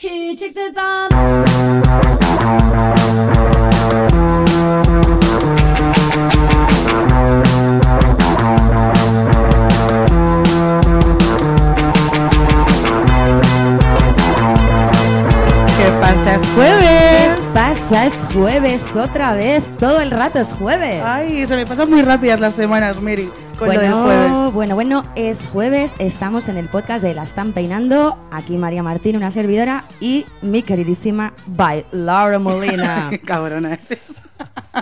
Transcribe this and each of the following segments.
Who took the bomb? Jueves otra vez. Todo el rato es jueves. Ay, se me pasan muy rápidas las semanas, Miri, con lo bueno, jueves. bueno, bueno, es jueves. Estamos en el podcast de La Están Peinando. Aquí María Martín, una servidora, y mi queridísima by Laura Molina. Cabrona eres.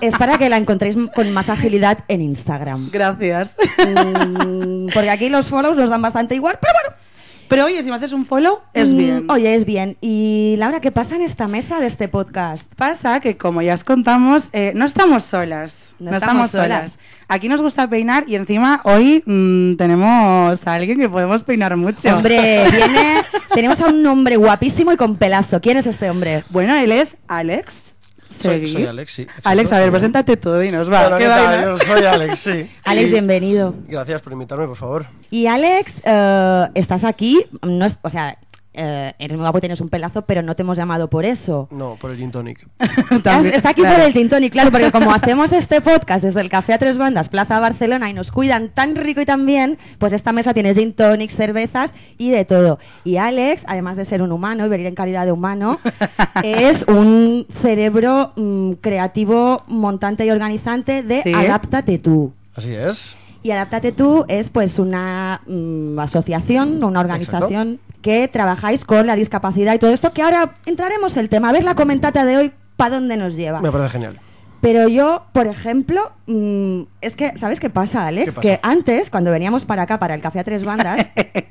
es para que la encontréis con más agilidad en Instagram. Gracias. Mm, porque aquí los follows nos dan bastante igual, pero bueno. Pero oye, si me haces un follow, es Mm, bien. Oye, es bien. Y Laura, ¿qué pasa en esta mesa de este podcast? Pasa que, como ya os contamos, eh, no estamos solas. No No, estamos estamos, solas. solas. Aquí nos gusta peinar y encima hoy mm, tenemos a alguien que podemos peinar mucho. Hombre, viene. Tenemos a un hombre guapísimo y con pelazo. ¿Quién es este hombre? Bueno, él es Alex. Soy, soy Alex, sí. exacto, Alex, a ver, preséntate tú, dinos, va. Bueno, ¿qué tal? Yo soy Alex, sí. Alex, Y bienvenido. Gracias por invitarme, por favor. Y Alex, eh, estás aquí. No es, o sea, eh, eres muy guapo tienes un pelazo, pero no te hemos llamado por eso. No, por el gin tonic. Está aquí claro. por el gin tonic, claro, porque como hacemos este podcast desde el Café a Tres Bandas, Plaza Barcelona, y nos cuidan tan rico y tan bien, pues esta mesa tiene gin tonics, cervezas y de todo. Y Alex, además de ser un humano y venir en calidad de humano, es un cerebro mm, creativo, montante y organizante de Sí. Adáptate tú. Así es. Y Adáptate tú es pues una mm, asociación, una organización que trabajáis con la discapacidad y todo esto, que ahora entraremos el tema. A ver la comentata de hoy, ¿para dónde nos lleva? Me parece genial. Pero yo, por ejemplo, mm, es que, ¿sabes qué pasa, Alex? ¿Qué pasa? Que antes, cuando veníamos para acá, para el Café a Tres Bandas,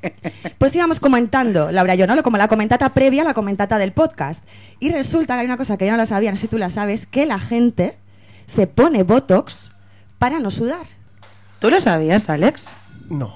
pues íbamos comentando, Laura y yo, ¿no? Como la comentata previa a la comentata del podcast. Y resulta que hay una cosa que yo no la sabía, no sé si tú la sabes, que la gente se pone Botox para no sudar. ¿Tú lo sabías, Alex? No.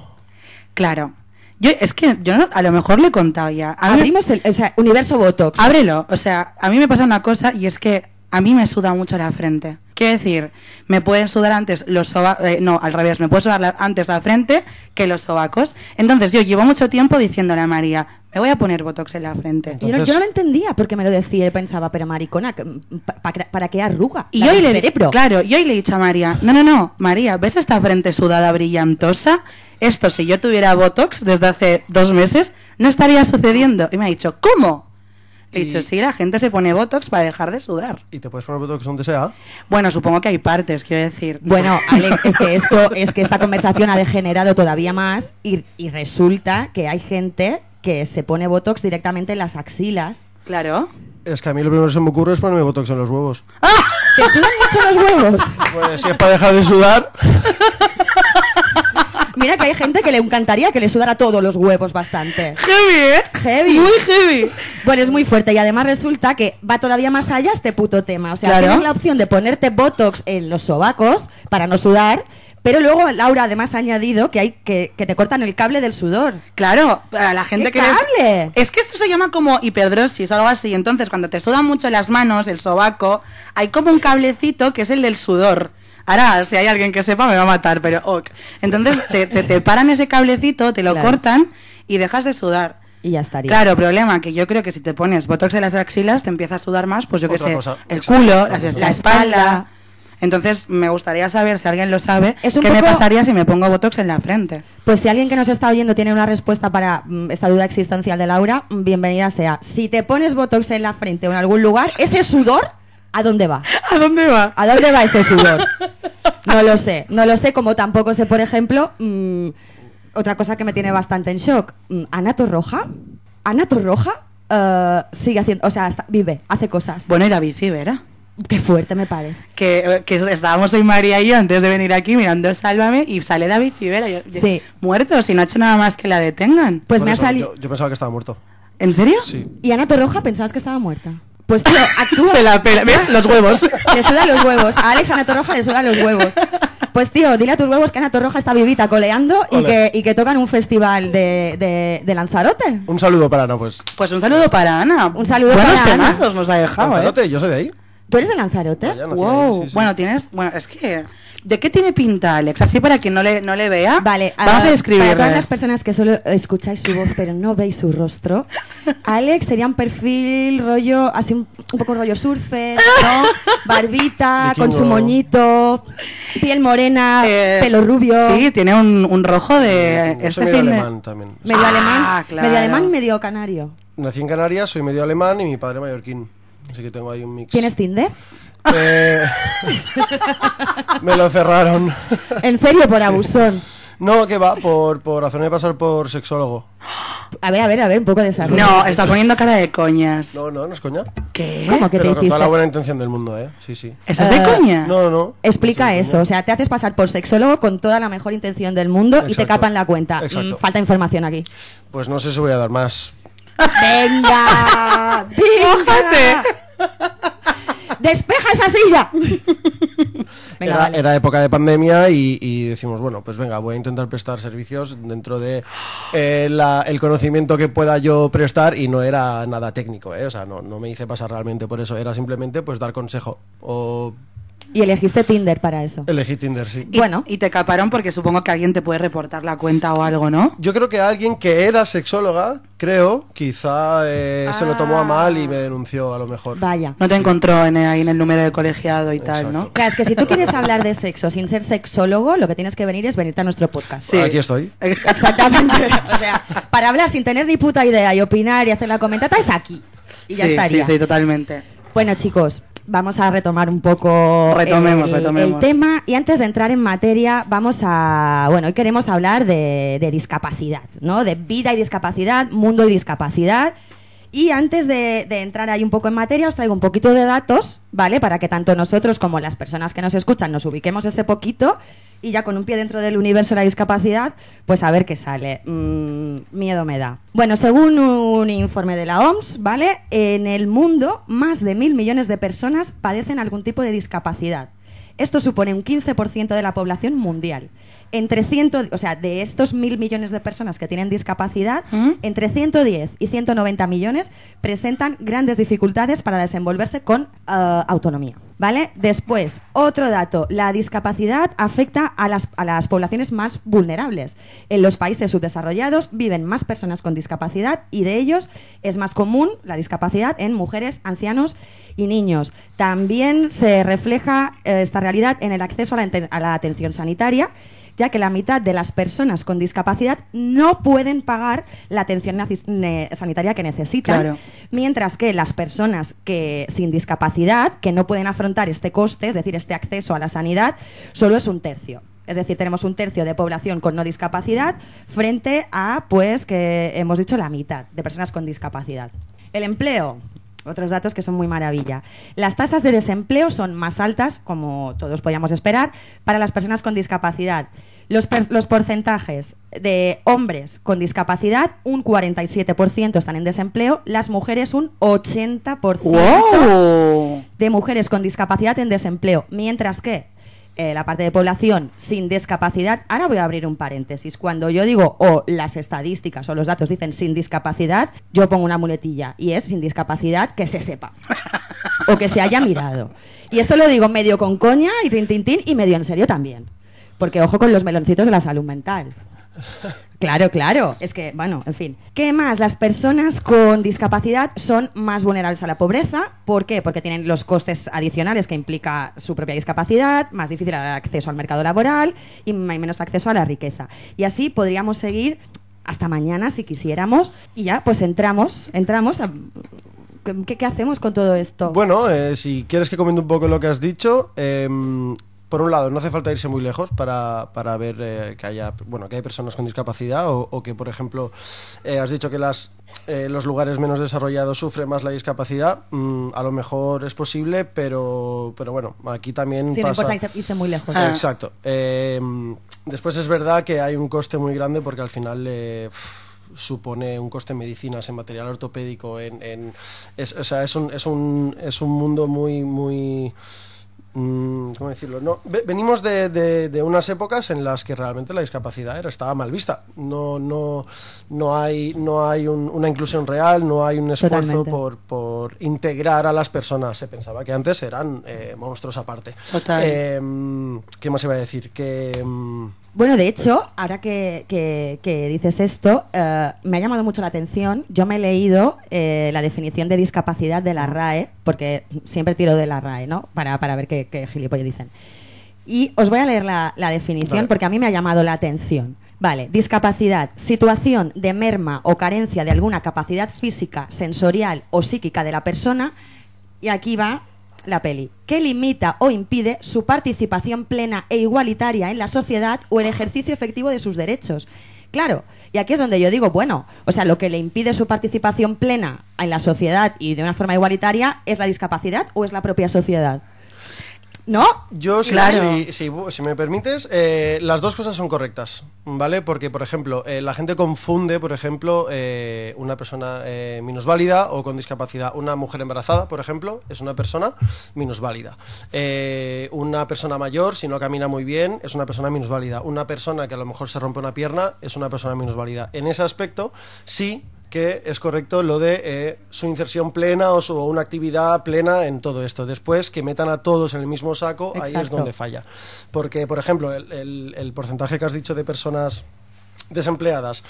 Claro. Yo, es que yo no- a lo mejor lo he contado ya. A Abrimos el, o sea, universo Botox. ábrelo. O sea, a mí me pasa una cosa y es que a mí me suda mucho la frente. Quiero decir, me pueden sudar antes los sobacos, no, al revés, me puede sudar la- antes la frente que los sobacos. Entonces yo llevo mucho tiempo diciéndole a María, me voy a poner botox en la frente. yo, no, yo no lo entendía porque me lo decía y pensaba, pero maricona, que- pa- pa- ¿para qué arruga? Y yo del le, cerebro. claro, yo hoy le he dicho a María, no, no, no, María, ¿ves esta frente sudada brillantosa? Esto, si yo tuviera Botox desde hace dos meses, no estaría sucediendo. Y me ha dicho, ¿cómo? He Y- dicho, sí, la gente se pone Botox para dejar de sudar. ¿Y te puedes poner botox donde sea? Bueno, supongo que hay partes, quiero decir. Bueno, Alex, es que esto, es que esta conversación ha degenerado todavía más y, y resulta que hay gente que se pone botox directamente en las axilas. Claro. Es que a mí lo primero que se me ocurre es ponerme botox en los huevos. ¿Te sudan mucho los huevos? Pues si es para dejar de sudar, Mira que hay gente que le encantaría que le sudara todos los huevos bastante. Heavy, ¿eh? Heavy. Muy heavy. Bueno, es muy fuerte y además resulta que va todavía más allá este puto tema. O sea, Claro. tienes la opción de ponerte botox en los sobacos para no sudar, pero luego Laura además ha añadido que hay que, que te cortan el cable del sudor. Claro, a la gente ¿Qué que... cable? Es que esto se llama como hiperdrosis o algo así. Entonces, cuando te sudan mucho las manos, el sobaco, hay como un cablecito que es el del sudor. Ahora, si hay alguien que sepa, me va a matar, pero ok. Entonces, te, te, te paran ese cablecito, te lo Claro. cortan y dejas de sudar. Y ya estaría. Claro, problema, que yo creo que si te pones botox en las axilas, te empieza a sudar más, pues yo qué sé, cosa, el exacto, culo, la, espalda. Entonces, me gustaría saber, si alguien lo sabe, Es qué me pasaría si me pongo botox en la frente. Pues si alguien que nos está oyendo tiene una respuesta para mm, esta duda existencial de Laura, mm, bienvenida sea. Si te pones botox en la frente o en algún lugar, ese sudor, ¿a dónde va? ¿A dónde va? ¿A dónde va ese sudor? No lo sé. No lo sé, como tampoco sé, por ejemplo, mm, otra cosa que me tiene bastante en shock. Mm, Ana Torroja, Ana Torroja eh, sigue haciendo, o sea, está- vive, hace cosas. Bueno, y David Civera. Qué fuerte me parece. que, que estábamos hoy María y yo antes de venir aquí mirando Sálvame y sale David Civera. Yo- yo- Sí. Muerto, si no ha hecho nada más que la detengan. Pues por me ha salido... yo, yo pensaba que estaba muerto. ¿En serio? Sí. ¿Y Ana Torroja pensabas que estaba muerta? Pues tío, actúa... Se la pela. ¿Ves? Los huevos. Le sudan los huevos. A Alex Ana Torroja le sudan los huevos. Pues tío, dile a tus huevos que Ana Torroja está vivita coleando y que, y que tocan un festival de, de, de Lanzarote. Un saludo para Ana, pues. Pues un saludo para Ana. Un saludo Buenos para Ana. temazos nos ha dejado, ¿eh? Lanzarote, yo soy de ahí. ¿Tú eres de Lanzarote? Nací Wow. ahí, sí, sí. Bueno, tienes. Bueno, es que. ¿De qué tiene pinta, Alex? Así para quien no le, no le vea. Vale, Vamos a describirle. Para todas las personas que solo escucháis su voz pero no veis su rostro, Alex sería un perfil rollo, así un, un poco rollo surfer, ¿no? Barbita, con su moñito, piel morena, Eh, pelo rubio. Sí, tiene un, un rojo de. Este soy medio de- alemán también. Medio Ah, alemán, claro. medio alemán y medio canario. Nací en Canarias, soy medio alemán y mi padre mallorquín. Así que tengo ahí un mix. ¿Tienes Tinder? Eh, me lo cerraron. En serio, por abusón. No, que va, por, por hacerme pasar por sexólogo. A ver, a ver, a ver, un poco de desarrollo. No, está poniendo cara de coñas. No, no, no es coña. ¿Qué? ¿Cómo que Pero te con toda hiciste? la buena intención del mundo, ¿eh? Sí, sí. ¿Estás de Eh, coña? No, no. Explica No eso, o sea, te haces pasar por sexólogo con toda la mejor intención del mundo y te Exacto. capan la cuenta. Exacto. Mm, falta información aquí. Pues no sé si voy a dar más. ¡Venga! ¡Venga! ¡Despeja esa silla! Venga, era, vale. era época de pandemia y, y decimos, bueno, pues venga, voy a intentar prestar servicios dentro de eh, la- el conocimiento que pueda yo prestar y no era nada técnico, ¿eh? O sea, no, no me hice pasar realmente por eso, era simplemente pues dar consejo o Y elegiste Tinder para eso. elegí Tinder, sí. Y- Bueno. Y te caparon porque supongo que alguien te puede reportar la cuenta o algo, ¿no? Yo creo que alguien que era sexóloga, creo, quizá eh, se lo tomó a mal y me denunció a lo mejor. Vaya. No te encontró en, ahí en el número de colegiado y tal, ¿no? Claro, es que si tú quieres hablar de sexo sin ser sexólogo, lo que tienes que venir es venirte a nuestro podcast. Sí. Aquí estoy. Exactamente. o sea, para hablar sin tener ni puta idea y opinar y hacer la comentata es aquí. Y ya sí, estaría. Sí, sí, totalmente. Bueno, chicos, vamos a retomar un poco Retomemos, el, retomemos. el tema. Y antes de entrar en materia, vamos a. Bueno, hoy queremos hablar de, de discapacidad, ¿no? De vida y discapacidad, mundo y discapacidad. Y antes de, entrar ahí un poco en materia, os traigo un poquito de datos, ¿vale? Para que tanto nosotros como las personas que nos escuchan nos ubiquemos ese poquito y ya con un pie dentro del universo de la discapacidad, pues a ver qué sale. Mm, miedo me da. Bueno, según un informe de la OMS, ¿vale? En el mundo, más de mil millones de personas padecen algún tipo de discapacidad. Esto supone un 15% de la población mundial. Entre 100, o sea, de estos mil millones de personas que tienen discapacidad, ¿Mm? entre 110 y 190 millones presentan grandes dificultades para desenvolverse con eh, autonomía. ¿Vale? Después, otro dato, la discapacidad afecta a las, a las poblaciones más vulnerables. En los países subdesarrollados viven más personas con discapacidad y de ellos es más común la discapacidad en mujeres, ancianos y niños. También se refleja eh, esta realidad en el acceso a la, ente- a la atención sanitaria ya que la mitad de las personas con discapacidad no pueden pagar la atención sanitaria que necesitan, Claro. mientras que las personas que sin discapacidad, que no pueden afrontar este coste, es decir, este acceso a la sanidad, solo es un tercio. Es decir, tenemos un tercio de población con no discapacidad frente a, pues, que hemos dicho la mitad de personas con discapacidad. El empleo. Otros datos que son muy maravilla. Las tasas de desempleo son más altas, como todos podíamos esperar, para las personas con discapacidad. Los, porcentajes de hombres con discapacidad, un 47% están en desempleo, las mujeres un 80% ¡Wow! de mujeres con discapacidad en desempleo, mientras que eh, la parte de población sin discapacidad, ahora voy a abrir un paréntesis, cuando yo digo o las estadísticas o los datos dicen sin discapacidad, yo pongo una muletilla y es sin discapacidad que se sepa o que se haya mirado. Y esto lo digo medio con coña y rintintín y medio en serio también. Porque ojo con los meloncitos de la salud mental. Claro, claro. Es que, bueno, en fin. ¿Qué más? Las personas con discapacidad son más vulnerables a la pobreza. ¿Por qué? Porque tienen los costes adicionales que implica su propia discapacidad, más difícil acceso al mercado laboral y menos acceso a la riqueza. Y así podríamos seguir hasta mañana si quisiéramos. Y ya, pues entramos, entramos a... ¿Qué, hacemos con todo esto? Bueno, eh, si quieres que comente un poco lo que has dicho, em, por un lado, no hace falta irse muy lejos para, para ver eh, que haya bueno que hay personas con discapacidad o, o que, por ejemplo, eh, has dicho que las, eh, los lugares menos desarrollados sufren más la discapacidad. Mm, a lo mejor es posible, pero, pero bueno, aquí también Sí, no pasa... importa irse, muy lejos. Ah. Exacto. Eh, después es verdad que hay un coste muy grande porque al final eh, supone un coste en medicinas, en material ortopédico, en, en- es, o sea, es un, es un, es un mundo muy, muy ¿Cómo decirlo? No, ve- venimos de, de- de unas épocas en las que realmente la discapacidad era, estaba mal vista. No, no, no hay, no hay un- una inclusión real, no hay un esfuerzo por, por por integrar a las personas. Se pensaba que antes eran eh, monstruos aparte. Total. Eh, ¿Qué más iba a decir? Que... Bueno, de hecho, ahora que, que- que dices esto, eh, me ha llamado mucho la atención. Yo me he leído eh, la definición de discapacidad de la RAE, porque siempre tiro de la RAE, ¿no? Para, para ver qué, qué gilipollas dicen. Y os voy a leer la, la definición Vale. porque a mí me ha llamado la atención. Vale, discapacidad, situación de merma o carencia de alguna capacidad física, sensorial o psíquica de la persona. Y aquí va la peli, que limita o impide su participación plena e igualitaria en la sociedad o el ejercicio efectivo de sus derechos. Claro, y aquí es donde yo digo, bueno, o sea, lo que le impide su participación plena en la sociedad y de una forma igualitaria es la discapacidad o es la propia sociedad. ¿No? Yo, si, Claro. si, si- si me permites, eh, las dos cosas son correctas, ¿vale? Porque, por ejemplo, eh, la gente confunde, por ejemplo, eh, una persona minusválida o con discapacidad. Una mujer embarazada, por ejemplo, es una persona minusválida. Una persona mayor, si no camina muy bien, es una persona minusválida. Una persona que a lo mejor se rompe una pierna, es una persona minusválida. En ese aspecto, sí que es correcto lo de eh, su inserción plena o su una actividad plena en todo esto. Después que metan a todos en el mismo saco, ahí es donde falla. Porque, por ejemplo, el, el- el porcentaje que has dicho de personas desempleadas,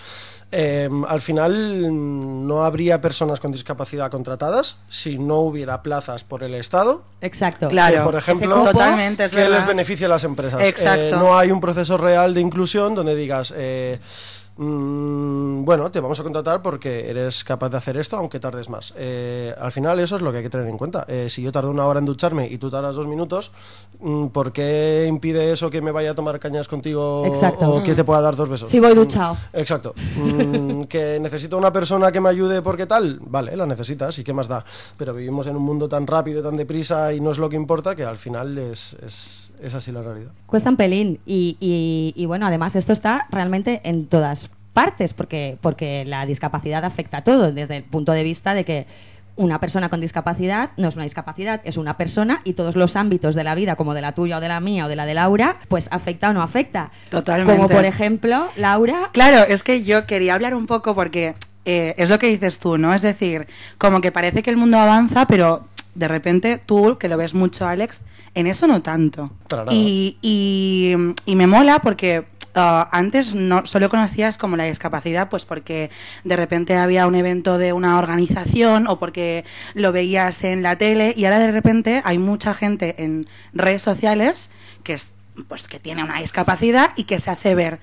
eh, al final mm, no habría personas con discapacidad contratadas si no hubiera plazas por el Estado. Exacto. Claro. que, por ejemplo, Totalmente, que les beneficia a las empresas. Exacto. Eh, no hay un proceso real de inclusión donde digas, eh, mm, bueno, te vamos a contratar porque eres capaz de hacer esto, aunque tardes más. Eh, al final eso es lo que hay que tener en cuenta. Eh, si yo tardo una hora en ducharme y tú tardas dos minutos, mm, ¿por qué impide eso que me vaya a tomar cañas contigo Exacto. o que te pueda dar dos besos? Si voy Mm, duchado. Exacto. Mm, que necesito una persona que me ayude porque tal, vale, la necesitas y qué más da. Pero vivimos en un mundo tan rápido, tan deprisa y no es lo que importa que al final es, es, es así la realidad. Cuesta un pelín. Y, y- y bueno, además esto está realmente en todas partes, porque, porque la discapacidad afecta a todo, desde el punto de vista de que una persona con discapacidad no es una discapacidad, es una persona y todos los ámbitos de la vida, como de la tuya o de la mía o de la de Laura, pues afecta o no afecta. Totalmente. Como por ejemplo, Laura, Claro, es que yo quería hablar un poco porque eh, es lo que dices tú, ¿no? Es decir, como que parece que el mundo avanza, pero de repente tú, que lo ves mucho, Alex, en eso no tanto. Y, y, y me mola porque ah, antes no solo conocías como la discapacidad, pues porque de repente había un evento de una organización o porque lo veías en la tele y ahora de repente hay mucha gente en redes sociales que es pues que tiene una discapacidad y que se hace ver.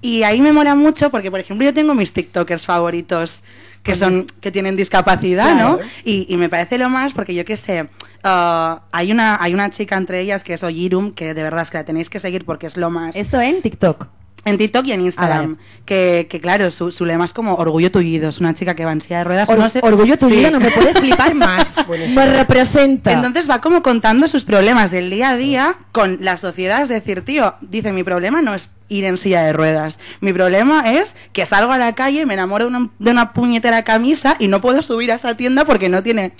Y ahí me mola mucho porque, por ejemplo, yo tengo mis TikTokers favoritos que son que tienen discapacidad, ¿no? Y, y me parece lo más porque yo qué sé, ah, hay una hay una chica entre ellas que es Oyirum que de verdad es que la tenéis que seguir porque es lo más esto en TikTok. En TikTok y en Instagram. Ah, que, que claro, su, su lema es como orgullo tullido. Es una chica que va en silla de ruedas. Or- no sé- orgullo Sí. no me puede flipar más. Me representa. Entonces va como contando sus problemas del día a día con la sociedad. Es decir, tío, dice, mi problema no es ir en silla de ruedas. Mi problema es que salgo a la calle, me enamoro de una, de una puñetera camisa y no puedo subir a esa tienda porque no tiene,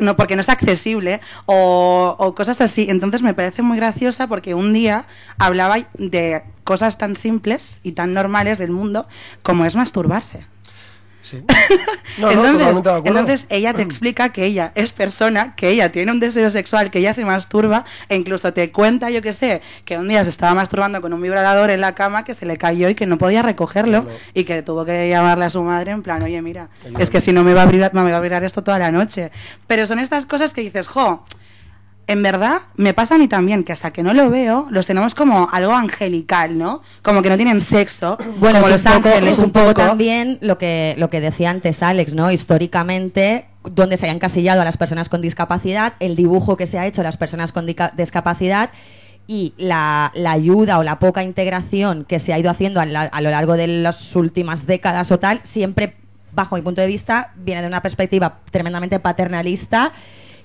no, porque no es accesible o, o cosas así. Entonces me parece muy graciosa porque un día hablaba de cosas tan simples y tan normales del mundo como es masturbarse. Sí. No, no, entonces, totalmente de entonces ella te explica que ella es persona, que ella tiene un deseo sexual, que ella se masturba e incluso te cuenta, yo que sé, que un día se estaba masturbando con un vibrador en la cama que se le cayó y que no podía recogerlo y que tuvo que llamarle a su madre en plan, oye, mira, es que si no me va a me va a abrir esto toda la noche. Pero son estas cosas que dices, jo, en verdad me pasa a mí también que hasta que no lo veo los tenemos como algo angelical, ¿no? Como que no tienen sexo, Bueno, como es los un poco, ángeles es un poco también lo que, lo que decía antes Alex, ¿no? Históricamente, donde se hayan encasillado a las personas con discapacidad, el dibujo que se ha hecho a las personas con discapacidad y la, la ayuda o la poca integración que se ha ido haciendo a, la- a lo largo de las últimas décadas o tal, siempre, bajo mi punto de vista, viene de una perspectiva tremendamente paternalista.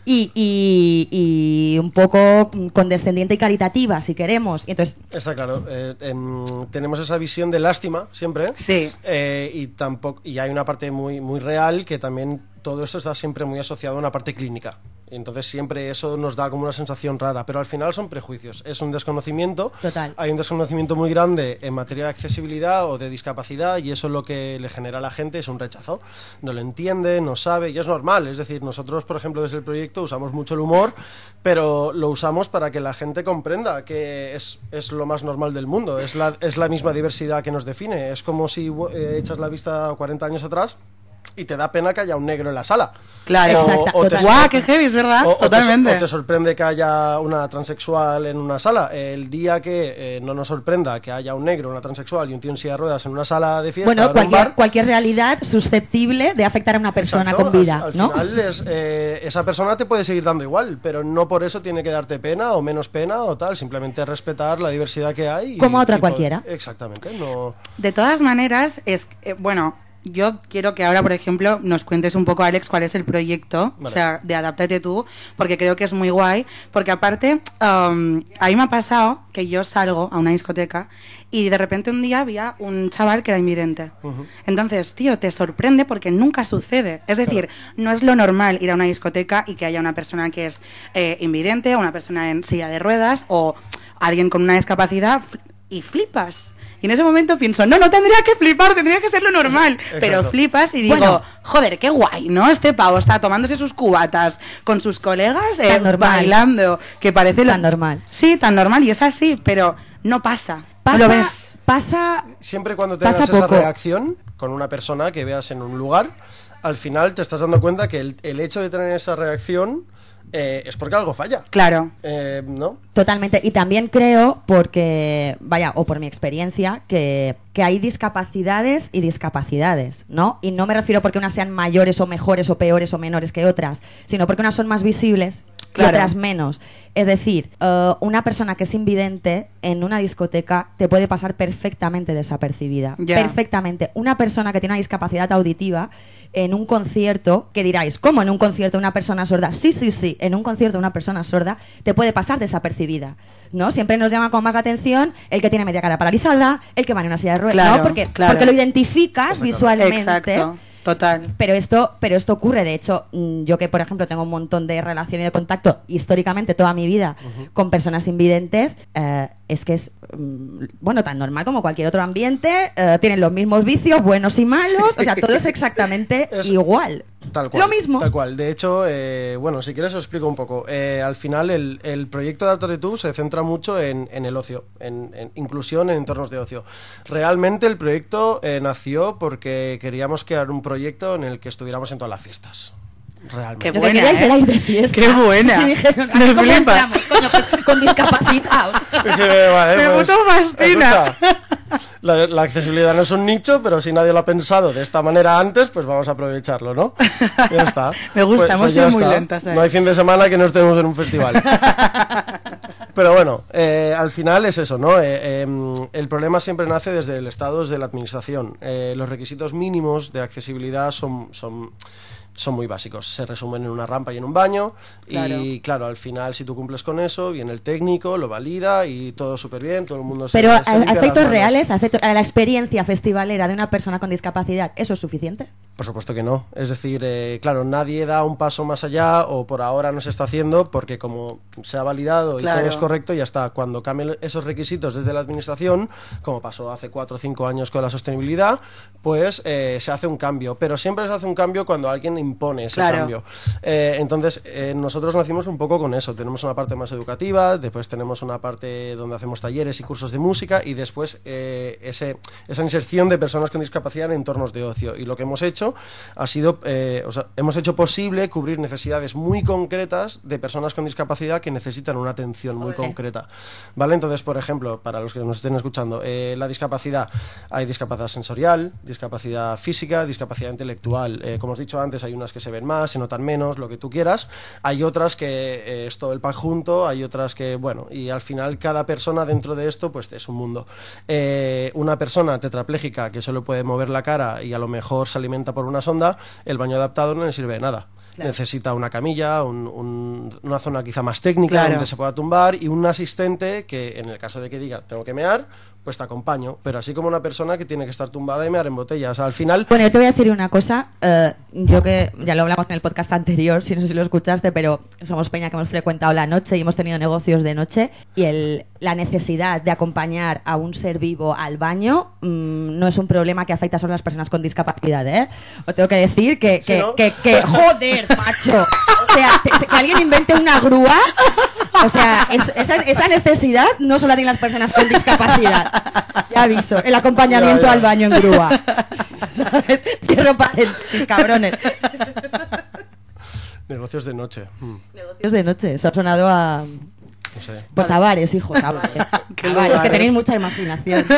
Y, y- y un poco condescendiente y caritativa, si queremos. Y entonces, Está claro. eh, em, tenemos esa visión de lástima siempre. Sí. Eh, y tampoco y hay una parte muy muy real que también todo esto está siempre muy asociado a una parte clínica. Entonces siempre eso nos da como una sensación rara, pero al final son prejuicios, es un desconocimiento. Total. Hay un desconocimiento muy grande en materia de accesibilidad o de discapacidad y eso lo que le genera a la gente es un rechazo. No lo entiende, no sabe y es normal. Es decir, nosotros, por ejemplo, desde el proyecto usamos mucho el humor, pero lo usamos para que la gente comprenda que es, es lo más normal del mundo, es la, es la misma diversidad que nos define. Es como si eh, echas la vista 40 años atrás y te da pena que haya un negro en la sala. Claro. Exacta- O- o te- total. ¡Guau, qué heavy, es verdad! o, o te, Totalmente. o te sorprende que haya una transexual en una sala. El día que eh, no nos sorprenda que haya un negro, una transexual y un tío en silla de ruedas en una sala de fiesta, Bueno, cualquier, bar, cualquier realidad susceptible de afectar a una persona exacto, con vida, al, al ¿no? final es, eh, esa persona te puede seguir dando igual, pero no por eso tiene que darte pena o menos pena o tal. Simplemente respetar la diversidad que hay. y- Como otra y poder- cualquiera. Exactamente. No, De todas maneras, es eh, bueno, yo quiero que ahora, por ejemplo, nos cuentes un poco, Alex, cuál es el proyecto, o sea, de Adáptate tú, porque creo que es muy guay, porque aparte, um, a mí me ha pasado que yo salgo a una discoteca y de repente un día había un chaval que era invidente. Entonces, tío, te sorprende porque nunca sucede. Es decir, no es lo normal ir a una discoteca y que haya una persona que es eh, invidente, o una persona en silla de ruedas, o alguien con una discapacidad y flipas. Y en ese momento pienso, no, no tendría que flipar, tendría que ser lo normal. Pero flipas y digo, Bueno. joder, qué guay, ¿no? Este pavo está tomándose sus cubatas con sus colegas, eh, Tan normal. bailando, que parece lo- Tan normal. Sí, tan normal, y es así, pero no pasa. Pasa, Lo ves. pasa Siempre cuando Pasa tengas esa poco. reacción con una persona que veas en un lugar, al final te estás dando cuenta que el, el hecho de tener esa reacción eh, es porque algo falla. Claro. Eh, ¿No? Totalmente. Y también creo, porque, vaya, o por mi experiencia, que, que hay discapacidades y discapacidades, ¿no? Y no me refiero porque unas sean mayores o mejores o peores o menores que otras, sino porque unas son más visibles y Claro. otras menos. Es decir, eh, una persona que es invidente en una discoteca te puede pasar perfectamente desapercibida. Perfectamente. Una persona que tiene una discapacidad auditiva en un concierto, que diráis, ¿cómo en un concierto una persona sorda? Sí, sí, sí, en un concierto una persona sorda te puede pasar desapercibida, ¿no? Siempre nos llama con más la atención el que tiene media cara paralizada, el que va en una silla de ruedas, Claro, ¿no? Porque, claro. porque lo identificas visualmente. Exacto, total. Pero esto, pero esto ocurre, de hecho, mm, yo que por ejemplo tengo un montón de relación y de contacto históricamente toda mi vida con personas invidentes, eh, es que es mm, bueno tan normal como cualquier otro ambiente, eh, tienen los mismos vicios, buenos y malos, o sea, todo es exactamente Es- igual. Tal cual. Lo mismo. Tal cual. De hecho, eh, bueno, si quieres os explico un poco. Eh, al final, el, el proyecto de Adaptate Tú se centra mucho en, en el ocio, en, en inclusión en entornos de ocio. Realmente el proyecto eh, nació porque queríamos crear un proyecto en el que estuviéramos en todas las fiestas. Realmente. Qué buena, ¿eh? era ir de fiesta. Qué buena. Y dijeron, Me "Ay, ¿cómo flipa. entramos? Coño, pues con discapacidad. Dije, vale, Me pues, fascina. La, la accesibilidad no es un nicho, pero si nadie lo ha pensado de esta manera antes, pues vamos a aprovecharlo, ¿no? Ya está. Me gusta, Pues- hemos pues sido muy está. lentas ahí. No hay fin de semana que no estemos en un festival. Pero bueno, eh, al final es eso, ¿no? Eh, em, el problema siempre nace desde el Estado, desde la Administración. Eh, los requisitos mínimos de accesibilidad son, son, son muy básicos. Se resumen en una rampa y en un baño. Y claro, al final, si tú cumples con eso, viene el técnico, lo valida y todo súper bien, todo el mundo se Pero a, se a efectos reales, a, efecto- a la experiencia festivalera de una persona con discapacidad, ¿eso es suficiente? Por supuesto que no. Es decir, eh, claro, nadie da un paso más allá o por ahora no se está haciendo porque como se ha validado y Claro. todo es correcto, ya está. Cuando cambien esos requisitos desde la administración, como pasó hace cuatro o cinco años con la sostenibilidad, pues eh, se hace un cambio. Pero siempre se hace un cambio cuando alguien impone ese Claro. cambio. Eh, entonces, eh, nosotros nacimos un poco con eso. Tenemos una parte más educativa, después tenemos una parte donde hacemos talleres y cursos de música y después eh, ese, esa inserción de personas con discapacidad en entornos de ocio. Y lo que hemos hecho ha sido, o sea, hemos hecho posible cubrir necesidades muy concretas de personas con discapacidad que necesitan una atención muy concreta. ¿Vale? Entonces, por ejemplo, para los que nos estén escuchando, la discapacidad, hay discapacidad sensorial, discapacidad física, discapacidad intelectual. Eh, como os he dicho antes, hay unas que se ven más, se notan menos, lo que tú quieras. Hay otras que eh, es todo el pack junto, hay otras que, bueno, y al final cada persona dentro de esto, pues es un mundo. Eh, una persona tetrapléjica que solo puede mover la cara y a lo mejor se alimenta por una sonda, el baño adaptado no le sirve de nada. Necesita una camilla, un- un- una zona quizá más técnica Claro. donde se pueda tumbar y un asistente que en el caso de que diga tengo que mear, pues te acompaño. Pero así como una persona que tiene que estar tumbada y mear en botella. O sea, al final... Bueno, yo te voy a decir una cosa. eh, yo que ya lo hablamos en el podcast anterior, si no sé si lo escuchaste, pero somos peña que hemos frecuentado la noche y hemos tenido negocios de noche y el, la necesidad de acompañar a un ser vivo al baño mm, no es un problema que afecta solo a las personas con discapacidad, ¿eh? Os tengo que decir que, Sí, que, ¿no? que- que- joder, macho. O sea, que alguien invente una grúa. O sea, es- esa, esa necesidad no solo la tienen las personas con discapacidad. Ya aviso, el acompañamiento Ya, ya. al baño en grúa. ¿Sabes? Cierro paréntesis, cabrones. Negocios de noche. mm, Negocios de noche, eso ha sonado a. no sé. Pues a bares, hijos, a bares. A bares, que tenéis mucha imaginación.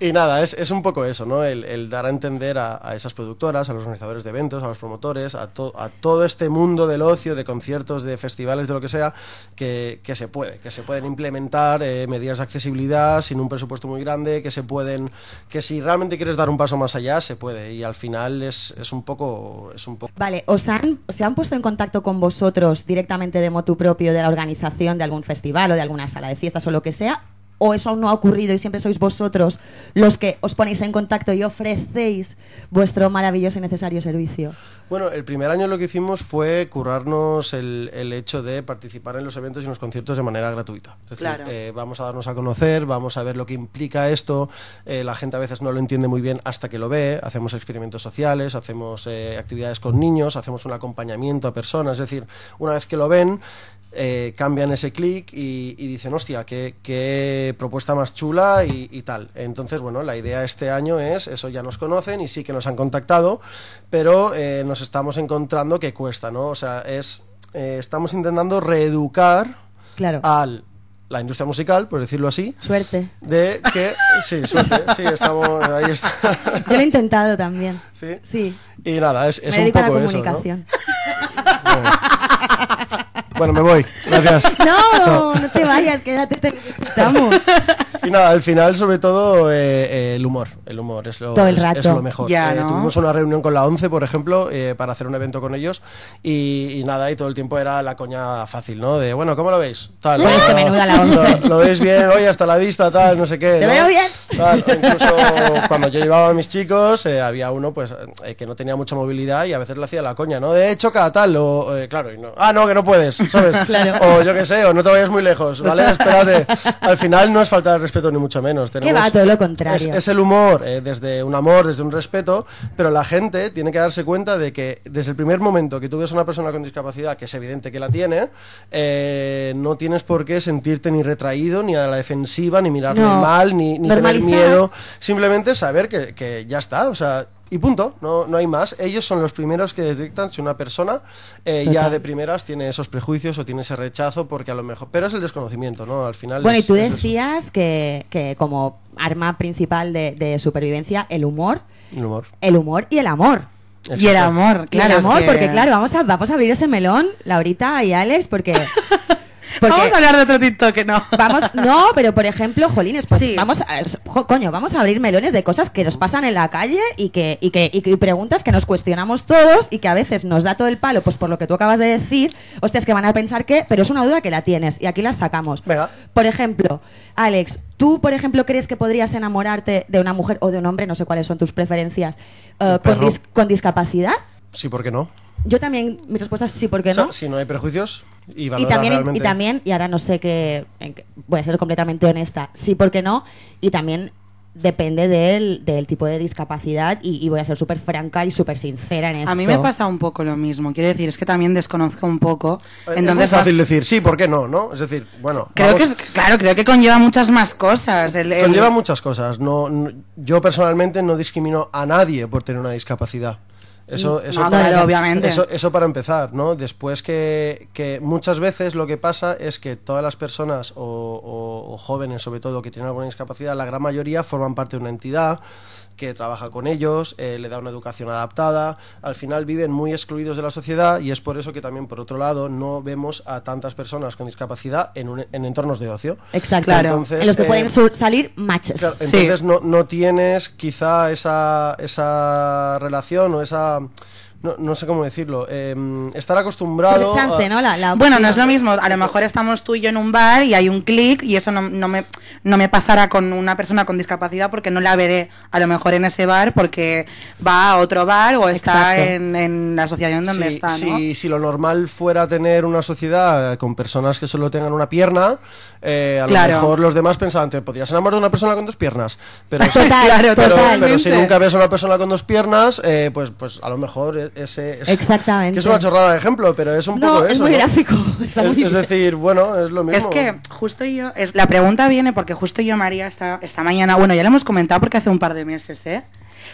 Y nada, es, es un poco eso, ¿no? El, el dar a entender a, a esas productoras, a los organizadores de eventos, a los promotores, a, to- a todo este mundo del ocio, de conciertos, de festivales, de lo que sea, que, que se puede, que se pueden implementar eh, medidas de accesibilidad sin un presupuesto muy grande, que se pueden, que si realmente quieres dar un paso más allá, se puede. Y al final es, es un poco, es un poco Vale, ¿os han, ¿se han puesto en contacto con vosotros directamente de motu propio de la organización de algún festival o de alguna sala de fiestas o lo que sea? ¿O eso aún no ha ocurrido y siempre sois vosotros los que os ponéis en contacto y ofrecéis vuestro maravilloso y necesario servicio? Bueno, el primer año lo que hicimos fue currarnos el, el hecho de participar en los eventos y en los conciertos de manera gratuita. Es decir, Claro. eh, vamos a darnos a conocer, vamos a ver lo que implica esto. eh, la gente a veces no lo entiende muy bien hasta que lo ve. Hacemos experimentos sociales, hacemos eh, actividades con niños, hacemos un acompañamiento a personas. Es decir, una vez que lo ven, eh, cambian ese clic y, y dicen, hostia, qué, qué propuesta más chula y, y tal. Entonces, bueno, la idea este año es, eso ya nos conocen y sí que nos han contactado, pero eh, nos estamos encontrando que cuesta, ¿no? O sea, es, eh, estamos intentando reeducar Claro. al la industria musical, por decirlo así, Suerte. de que, sí, suerte, sí, estamos, ahí está. Yo lo he intentado también. Sí. Sí. Y nada, es, es Me un dedico a la poco eso, ¿no? comunicación. Bueno, me voy, gracias. No, no te vayas, quédate, te necesitamos. Y nada, al final, sobre todo, eh, eh, el humor. El humor es lo, Todo el es- rato. es lo mejor. Ya, Eh, ¿no? Tuvimos una reunión con la ONCE, por ejemplo, eh, para hacer un evento con ellos. Y, y nada, y todo el tiempo era la coña fácil, ¿no? De, bueno, ¿cómo lo veis? Tal, Pues ¿no? que menuda la ONCE. Lo, lo veis bien, oye, hasta la vista, tal, no sé qué. Te ¿no? veo bien. Tal, o incluso cuando yo llevaba a mis chicos, eh, había uno pues eh, que no tenía mucha movilidad y a veces le hacía la coña, ¿no? De hecho, cada tal, o, eh, claro, y no, ah, no, que no puedes, ¿sabes? Claro. O yo qué sé, o no te vayas muy lejos, ¿vale? Espérate. Al final no es falta de respeto ni mucho menos. Tenemos, va, todo lo contrario. Es, es el humor, eh, desde un amor, desde un respeto, pero la gente tiene que darse cuenta de que desde el primer momento que tú ves a una persona con discapacidad, que es evidente que la tiene, eh, no tienes por qué sentirte ni retraído, ni a la defensiva, ni mirarle No. mal, ni, ni tener miedo. Simplemente saber que, que ya está, o sea, y punto, no, no hay más. Ellos son los primeros que detectan si una persona eh, ya de primeras tiene esos prejuicios o tiene ese rechazo, porque a lo mejor. Pero es el desconocimiento, ¿no? Al final. Bueno, y tú decías que, que como arma principal de, de supervivencia, el humor, El humor. el humor y el amor. Y el amor, Y claro. el es amor, que- porque claro, vamos a, vamos a abrir ese melón, Laurita y Alex, porque... Vamos a hablar de otro TikTok, no. Vamos, no, pero por ejemplo, jolines, pues Sí. vamos a, jo- coño, vamos a abrir melones de cosas que nos pasan en la calle y que, y que, y preguntas que nos cuestionamos todos y que a veces nos da todo el palo, pues por lo que tú acabas de decir, hostias, que van a pensar que, pero es una duda que la tienes y aquí la sacamos. Venga. Por ejemplo, Alex, ¿tú, por ejemplo, crees que podrías enamorarte de una mujer o de un hombre, no sé cuáles son tus preferencias, eh, con, dis- con discapacidad? Sí, ¿por qué no? Yo también, mi respuesta es sí, ¿por qué O sea, no? si no hay prejuicios y Y también, y realmente. también, y ahora no sé qué, voy a ser completamente honesta, sí, ¿por qué no? Y también depende del, del tipo de discapacidad y, y voy a ser súper franca y súper sincera en esto. A mí me pasa un poco lo mismo. Quiero decir, es que también desconozco un poco. Es Entonces, muy fácil vas- decir sí, ¿por qué no? ¿no? Es decir, bueno. creo que vamos- es, claro, creo que conlleva muchas más cosas. El- el- Conlleva muchas cosas. No, no- yo personalmente no discrimino a nadie por tener una discapacidad. Eso, eso, No, para, obviamente. Eso, eso para empezar, ¿no? Después que, que muchas veces lo que pasa es que todas las personas, o, o- o jóvenes sobre todo, que tienen alguna discapacidad, la gran mayoría forman parte de una entidad que trabaja con ellos, eh, le da una educación adaptada, al final viven muy excluidos de la sociedad y es por eso que también, por otro lado, no vemos a tantas personas con discapacidad en, un- en entornos de ocio. Exacto. Claro. Entonces, en los que eh, pueden su- salir matches. Claro, Sí. entonces no, no tienes quizá esa, esa relación o esa no, no sé cómo decirlo, eh, estar acostumbrado... Pues chance, a- ¿no? La, la Bueno, no es lo mismo. A lo mejor estamos tú y yo en un bar y hay un clic y eso no, no me, no me pasará con una persona con discapacidad porque no la veré a lo mejor en ese bar porque va a otro bar o está en, en la asociación donde si, está, ¿no? si- si lo normal fuera tener una sociedad con personas que solo tengan una pierna, eh, a Claro. lo mejor los demás pensaban, te podrías enamorar de una persona con dos piernas. Pero, si- Total, Claro, pero, si nunca ves a una persona con dos piernas, eh, pues, pues a lo mejor e- ese... ese- Exactamente. Que es una chorrada de ejemplo, pero es un No, poco es eso. muy ¿no? gráfico, está Es, muy es bien. decir, bueno, es lo mismo. Es que justo yo, es, la pregunta viene porque justo yo, María, esta, esta mañana, bueno, ya lo hemos comentado porque hace un par de meses, ¿eh?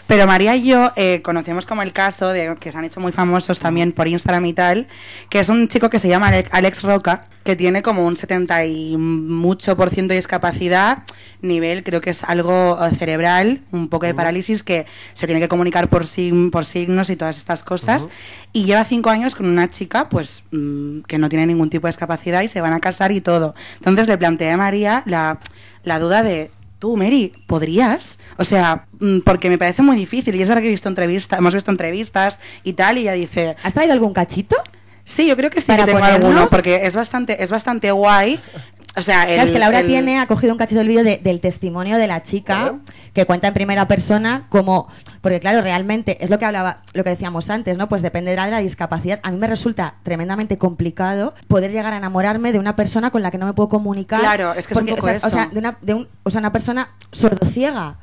Pero María y yo eh, conocemos como el caso de que se han hecho muy famosos también por Instagram y tal, que es un chico que se llama Ale- Alex Roca, que tiene como un 70 y mucho por ciento de discapacidad, nivel creo que es algo eh, cerebral, un poco de parálisis, que se tiene que comunicar por, por signos y todas estas cosas. Y lleva cinco años con una chica, pues, mm, que no tiene ningún tipo de discapacidad y se van a casar y todo. Entonces le planteé a María la, la duda de, tú, Mary, ¿podrías? O sea, mm, porque me parece muy difícil. Y es verdad que he visto entrevistas, hemos visto entrevistas y tal, y ella dice, ¿Has traído algún cachito? sí, yo creo que sí ¿Para que tengo alguno, porque es bastante, es bastante guay. O sea, el, Claro, es que Laura el- tiene, ha cogido un cachito del vídeo de- del testimonio de la chica Vale. que cuenta en primera persona como, porque claro, realmente es lo que hablaba, lo que decíamos antes, ¿no? Pues dependerá de la discapacidad. A mí me resulta tremendamente complicado poder llegar a enamorarme de una persona con la que no me puedo comunicar. Claro, es que es un porque, poco o sea, eso. o sea, de una, de un, o sea, una persona sordociega,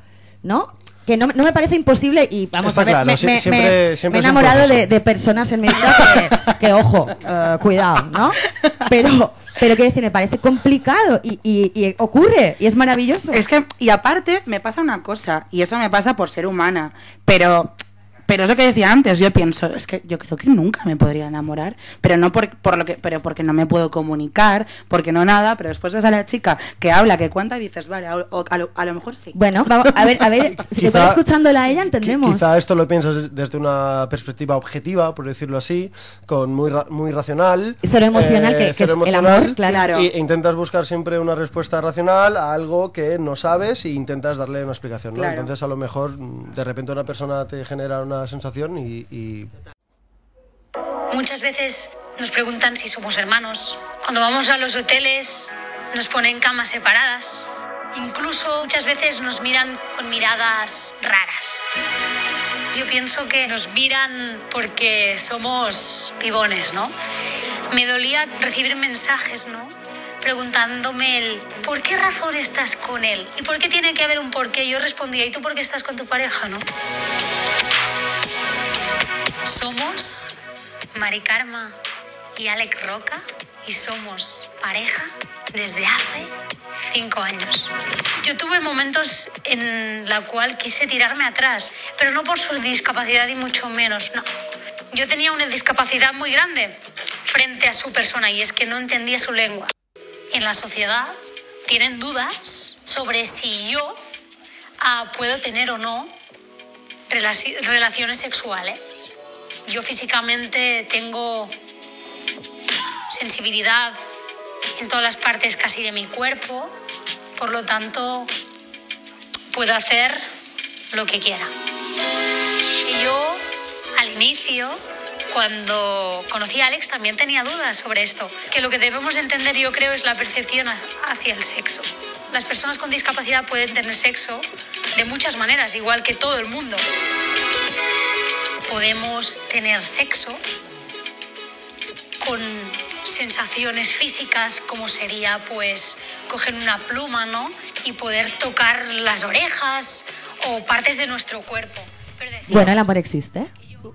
¿no? Que no, me- no me parece imposible y vamos Está a ver, claro, me, siempre- me- siempre me he enamorado de, de personas en mi vida que, que, ojo, eh, cuidado, ¿no? Pero, pero quiero decir, me parece complicado y, y- y ocurre y es maravilloso. Es que, y aparte, me pasa una cosa, y eso me pasa por ser humana, pero, pero es lo que decía antes, yo pienso, es que yo creo que nunca me podría enamorar, pero no por, por lo que, pero porque no me puedo comunicar, porque no nada, pero después ves a la chica que habla, que cuenta y dices, vale, a, o- a lo, a lo mejor sí. Bueno, vamos a ver, a ver, si Quizá- estoy escuchándola a ella, entendemos. Quizá esto lo piensas des- desde una perspectiva objetiva, por decirlo así, con muy, ra- muy racional. eh, Cero emocional, que- que cero es el emocional, amor, claro. Y e intentas buscar siempre una respuesta racional a algo que no sabes e intentas darle una explicación. ¿no? Claro. Entonces, a lo mejor, de repente una persona te genera una sensación y... y- Muchas veces nos preguntan si somos hermanos. Cuando vamos a los hoteles nos ponen camas separadas. Incluso muchas veces nos miran con miradas raras. Yo pienso que nos miran porque somos pibones, ¿no? Me dolía recibir mensajes, ¿no? Preguntándome el ¿por qué razón estás con él? ¿Y por qué tiene que haber un porqué? Yo respondía, ¿y tú por qué estás con tu pareja, no? Somos Mari Karma y Alex Roca y somos pareja desde hace cinco años. Yo tuve momentos en la cual quise tirarme atrás, pero no por su discapacidad y mucho menos, no. Yo tenía una discapacidad muy grande frente a su persona y es que no entendía su lengua. En la sociedad tienen dudas sobre si yo ah, puedo tener o no relaci- relaciones sexuales. Yo físicamente tengo sensibilidad en todas las partes casi de mi cuerpo, por lo tanto puedo hacer lo que quiera. Y yo al inicio, cuando conocí a Alex, también tenía dudas sobre esto, que lo que debemos entender yo creo es la percepción ha- hacia el sexo. Las personas con discapacidad pueden tener sexo de muchas maneras, igual que todo el mundo podemos tener sexo con sensaciones físicas como sería pues coger una pluma, ¿no? Y poder tocar las orejas o partes de nuestro cuerpo. Pero Bueno, el amor existe.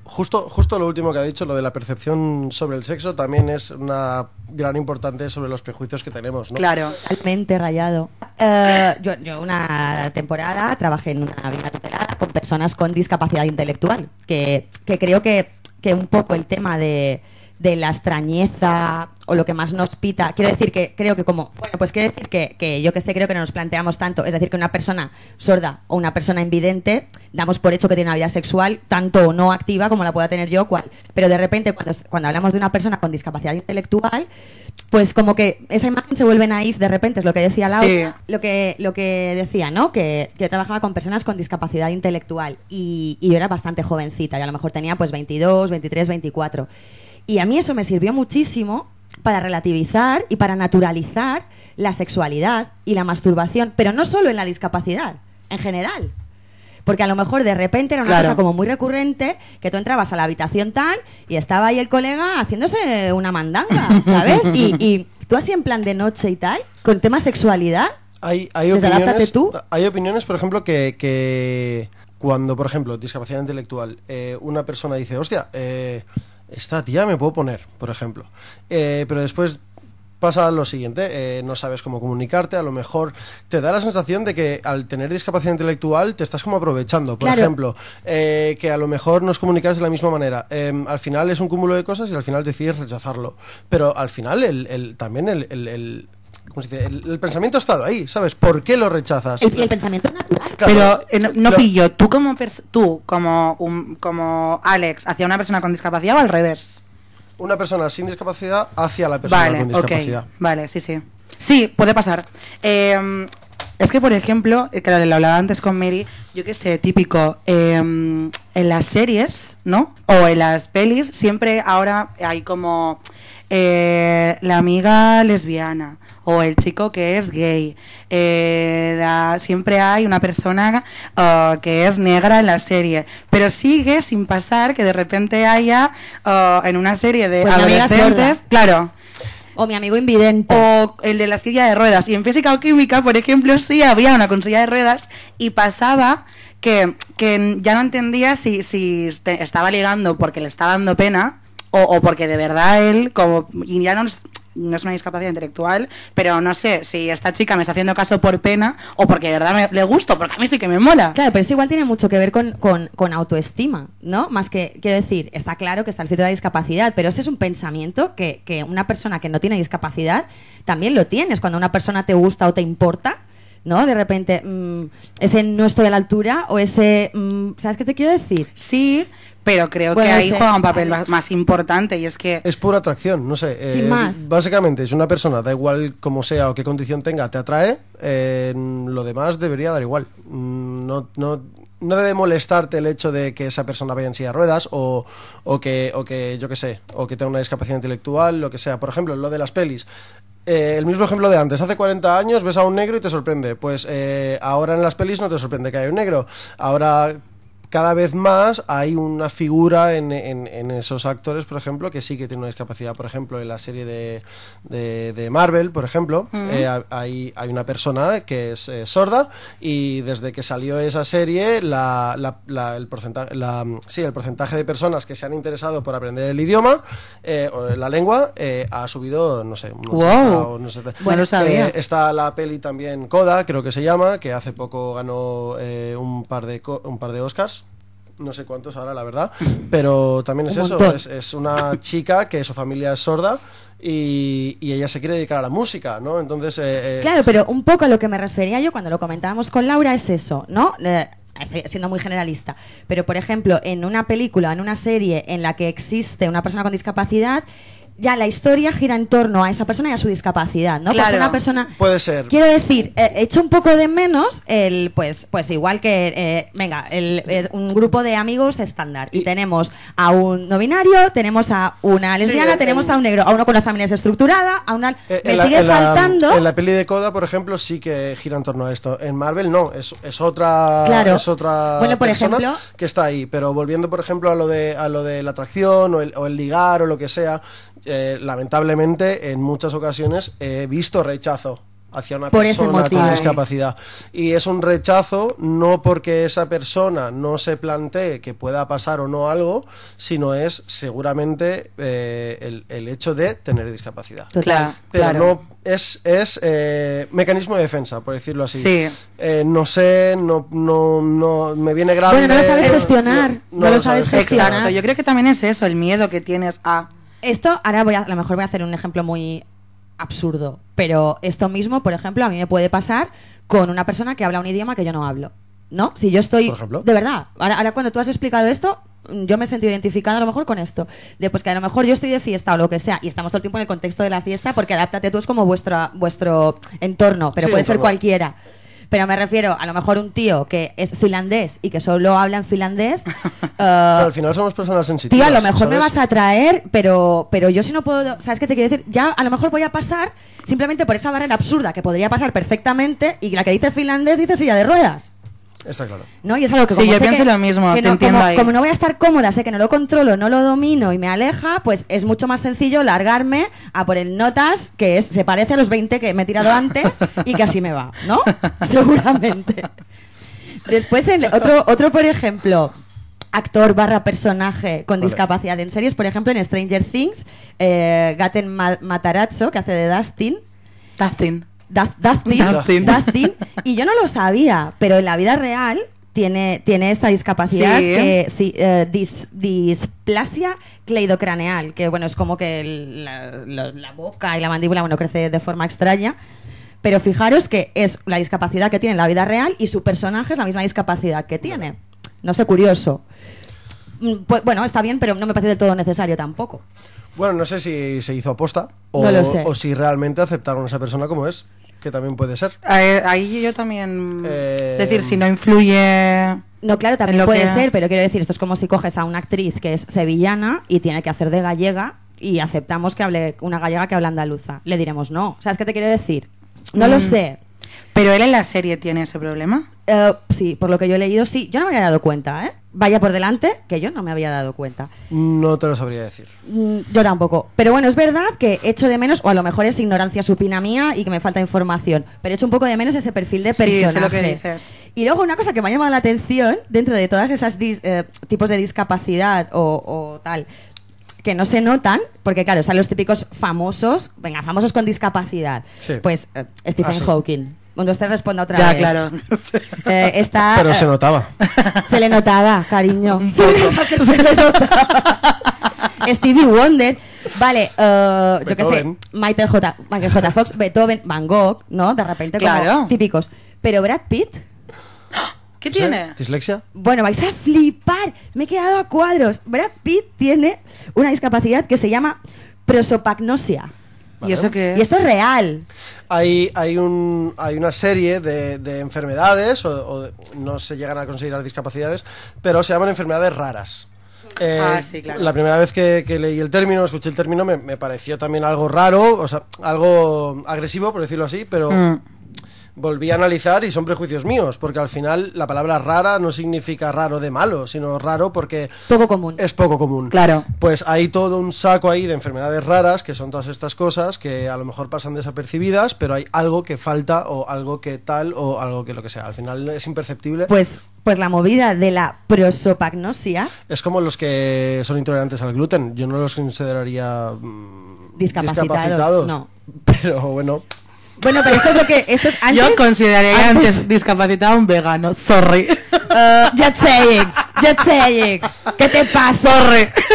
Justo, justo lo último que ha dicho, lo de la percepción sobre el sexo, también es una gran importante sobre los prejuicios que tenemos, ¿no? Claro. Totalmente rayado. Eh, yo, yo una temporada trabajé en una vida tutelada con personas con discapacidad intelectual, que, que creo que, que un poco el tema de, de la extrañeza o lo que más nos pita, quiero decir que creo que como, bueno, pues quiero decir que, que yo que sé, creo que no nos planteamos tanto, es decir, que una persona sorda o una persona invidente, damos por hecho que tiene una vida sexual tanto o no activa como la pueda tener yo, cual. Pero de repente, cuando, cuando hablamos de una persona con discapacidad intelectual, pues como que esa imagen se vuelve naif de repente, es lo que decía Laura, Sí. lo que lo que decía, ¿no? Que, que yo trabajaba con personas con discapacidad intelectual y, y yo era bastante jovencita, y a lo mejor tenía pues 22, 23, 24. Y a mí eso me sirvió muchísimo para relativizar y para naturalizar la sexualidad y la masturbación, pero no solo en la discapacidad, en general. Porque a lo mejor de repente era una Claro. cosa como muy recurrente que tú entrabas a la habitación tal y estaba ahí el colega haciéndose una mandanga, ¿sabes? Y, y tú así en plan de noche y tal, con tema sexualidad, Hay, hay, Pues opiniones, tú. hay opiniones, por ejemplo, que, que cuando, por ejemplo, discapacidad intelectual, eh, una persona dice, hostia, eh, esta tía me puedo poner, por ejemplo. Eh, pero después pasa lo siguiente, eh, no sabes cómo comunicarte, a lo mejor te da la sensación de que al tener discapacidad intelectual te estás como aprovechando. Por Claro. ejemplo, eh, que a lo mejor no os comunicáis de la misma manera. Eh, al final es un cúmulo de cosas y al final decides rechazarlo. Pero al final el, el- también el, el- el- ¿cómo se dice? El- el pensamiento ha estado ahí, ¿sabes? ¿Por qué lo rechazas? el, pensamiento es natural. Claro, Pero eh, no, no lo- pillo, tú como tú como un- como Alex hacia una persona con discapacidad o al revés. Una persona sin discapacidad hacia la persona Vale, con discapacidad. Vale, sí, sí. Sí, puede pasar. Eh, es que, por ejemplo, eh, que lo hablaba antes con Mary, yo qué sé, típico, eh, en las series, ¿no? O en las pelis, siempre ahora hay como eh, la amiga lesbiana o el chico que es gay. Eh, la- siempre hay una persona ah, que es negra en la serie, pero sigue sin pasar que de repente haya ah, en una serie de Pues adolescentes, claro, O mi amigo invidente. o el de la silla de ruedas. Y en física o química, por ejemplo, sí había una con silla de ruedas y pasaba que, que ya no entendía si, si te- estaba ligando porque le estaba dando pena o, o porque de verdad él, como, y ya no no es una discapacidad intelectual, pero no sé si esta chica me está haciendo caso por pena o porque de verdad me- le gusto, porque a mí sí que me mola. Claro, pero eso igual tiene mucho que ver con, con- con autoestima, ¿no? Más que, quiero decir, está claro que está el filtro de la discapacidad, pero ese es un pensamiento que, que una persona que no tiene discapacidad también lo tienes. Cuando una persona te gusta o te importa, ¿no? De repente, mm, ese no estoy a la altura o ese, mm, ¿sabes qué te quiero decir? Sí, pero creo Bueno, que ahí juega un papel más importante y es que... Es pura atracción, no sé. eh, Sin más. Básicamente, si una persona, da igual cómo sea o qué condición tenga, te atrae, eh, lo demás debería dar igual. Mm, No, no, no debe molestarte el hecho de que esa persona vaya en silla de ruedas o, o que, o que, yo qué sé, o que tenga una discapacidad intelectual, lo que sea. Por ejemplo, lo de las pelis. Eh, el mismo ejemplo de antes, hace 40 años ves a un negro y te sorprende. Pues eh, ahora en las pelis no te sorprende que haya un negro. Ahora cada vez más hay una figura en, en- en esos actores, por ejemplo, que sí que tiene una discapacidad. Por ejemplo, en la serie de, de- de Marvel, por ejemplo, eh, ha- hay, hay una persona que es eh, sorda y desde que salió esa serie, la, la- la- el, porcentaje, la, sí, el porcentaje de personas que se han interesado por aprender el idioma eh, o la lengua eh, ha subido, no sé, un 80 Wow. o no sé. No lo sabía. Está la peli también Coda, creo que se llama, que hace poco ganó eh, un, par de un par de Oscars. No sé cuántos ahora, la verdad. Pero también es eso. Es, es una chica que su familia es sorda y, y ella se quiere dedicar a la música, ¿no? Entonces. eh, eh, Claro, pero un poco a lo que me refería yo cuando lo comentábamos con Laura es eso, ¿no? Eh, estoy siendo muy generalista, pero por ejemplo, en una película, en una serie en la que existe una persona con discapacidad, ya la historia gira en torno a esa persona y a su discapacidad, ¿no? Pues Claro. una persona Puede ser. Quiero decir, eh, echo un poco de menos el, pues, pues igual que, eh, venga, el, el- un grupo de amigos estándar. Y, Y- tenemos a un no binario, tenemos a una lesbiana, en- tenemos en- a un negro, a uno con la familia estructurada, a una... Eh, me en la- sigue en la- faltando... en la peli de Coda, por ejemplo, sí que gira en torno a esto. En Marvel no, es, es otra Claro. es otra Bueno, por persona ejemplo- que está ahí. Pero volviendo, por ejemplo, a lo de a lo de la atracción o el, o el ligar o lo que sea, eh, lamentablemente en muchas ocasiones he visto rechazo hacia una Por persona con discapacidad y es un rechazo no porque esa persona no se plantee que pueda pasar o no algo sino es seguramente eh, el, el hecho de tener discapacidad. Claro, pero claro. no es, es eh, mecanismo de defensa, por decirlo así. Sí. Eh, no sé, no, no, no me viene grande. Bueno, no lo sabes no- gestionar, no lo sabes gestionar. Exacto, yo creo que también es eso, el miedo que tienes a Esto, ahora voy a, a lo mejor voy a hacer un ejemplo muy absurdo, pero esto mismo, por ejemplo, a mí me puede pasar con una persona que habla un idioma que yo no hablo. ¿No? Si yo estoy. Por ejemplo. De verdad. Ahora, ahora cuando tú has explicado esto, yo me he sentido identificada a lo mejor con esto. De pues que a lo mejor yo estoy de fiesta o lo que sea, y estamos todo el tiempo en el contexto de la fiesta, porque adáptate tú es como vuestro, vuestro entorno, pero Sí, puede ser cualquiera. Pero me refiero, a lo mejor un tío que es finlandés y que solo habla en finlandés. eh, Pero al final somos personas sensitivas. Tío, a lo mejor me vas a traer, pero, pero yo si no puedo, ¿sabes qué te quiero decir? Ya a lo mejor voy a pasar simplemente por esa barrera absurda que podría pasar perfectamente y la que dice finlandés dice silla de ruedas. Está claro. ¿No? Y es algo que Sí, como yo sé pienso que- lo mismo, que te no- entiendo como, ahí. como no voy a estar cómoda, sé que no lo controlo, no lo domino y me aleja, pues es mucho más sencillo largarme a por el notas que es se parece a los 20 que me he tirado antes y que así me va, ¿no? Seguramente. Después el otro otro por ejemplo, actor barra personaje con Vale. discapacidad en series, por ejemplo en Stranger Things, eh, Gaten Ma- Matarazzo que hace de Dustin, Dustin. Dustin, Dustin. Dustin, y yo no lo sabía, pero en la vida real tiene, tiene esta discapacidad Sí. que sí, eh, dis- displasia cleidocraneal, que bueno, es como que el- la, la- la boca y la mandíbula bueno, crece de forma extraña. Pero fijaros que es la discapacidad que tiene en la vida real y su personaje es la misma discapacidad que tiene. No sé, curioso. Mm, Pues, bueno, está bien, pero no me parece del todo necesario tampoco. Bueno, no sé si se hizo aposta o, No o si realmente aceptaron a esa persona como es, que también puede ser. Ahí, ahí yo también. Eh, Es decir, si no influye. No, claro, también lo puede que- ser, pero quiero decir, esto es como si coges a una actriz que es sevillana y tiene que hacer de gallega y aceptamos que hable una gallega que habla andaluza. Le diremos no. ¿Sabes qué te quiero decir? No lo Mm. sé. Pero él en la serie tiene ese problema. Eh, sí, por lo que yo he leído, sí. Yo no me había dado cuenta, ¿eh? Vaya por delante, que yo no me había dado cuenta. No te lo sabría decir. Mm, Yo tampoco. Pero bueno, es verdad que echo de menos, o a lo mejor es ignorancia supina mía y que me falta información, pero echo un poco de menos ese perfil de Sí, sé personaje. lo que dices. Y luego una cosa que me ha llamado la atención, dentro de todas esas dis- eh, tipos de discapacidad o, o tal, que no se notan, porque claro, están los típicos famosos, venga, famosos con discapacidad. Sí. Pues eh, Stephen Ah, sí. Hawking. Cuando usted responda otra ya, vez. claro. Eh, está, Pero se notaba. se le notaba, cariño. Se le notaba que se le notaba. Stevie Wonder. Vale, eh, yo qué sé. Michael J. Michael J. Fox, Beethoven, Van Gogh, ¿no? De repente como Claro. típicos. Pero Brad Pitt, ¿Qué tiene? ¿Dislexia? bueno, vais a flipar. Me he quedado a cuadros. Brad Pitt tiene una discapacidad que se llama prosopagnosia. ¿Y eso qué es? Y esto es real. Hay, hay, un, hay una serie de, de enfermedades, o, o no se llegan a considerar discapacidades, pero se llaman enfermedades raras. Eh, Ah, sí, claro. La primera vez que, que leí el término, escuché el término, me, me pareció también algo raro, o sea, algo agresivo, por decirlo así, pero Mm. Volví a analizar y son prejuicios míos, porque al final la palabra rara no significa raro de malo, sino raro porque Poco común. es poco común. Claro. Pues hay todo un saco ahí de enfermedades raras, que son todas estas cosas que a lo mejor pasan desapercibidas, pero hay algo que falta o algo que tal o algo que lo que sea. Al final es imperceptible. Pues, pues la movida de la prosopagnosia es como los que son intolerantes al gluten. Yo no los consideraría mm, Discapacitados, no. Pero bueno, Bueno, pero esto es lo que. Esto es antes, Yo consideraría antes- antes discapacitado a un vegano. Sorry. Uh, just saying, just saying. ¿Qué te pasa?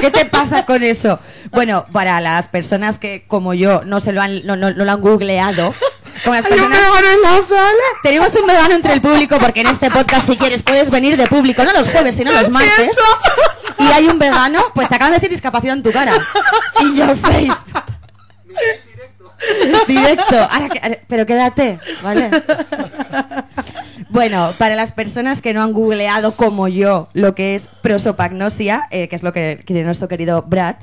¿Qué te pasa con eso? Bueno, para las personas que, como yo, no se lo han, no, no- no lo han googleado, como las Hay un personas. vegano en la sala. Tenemos un vegano entre el público porque en este podcast, si quieres, puedes venir de público, no los jueves, sino los martes. Y hay un vegano, pues te acaban de decir discapacidad en tu cara. In your face. Directo. Ahora que- ahora- pero quédate, ¿vale? Bueno, para las personas que no han googleado como yo lo que es prosopagnosia, eh, que es lo que quiere nuestro querido Brad,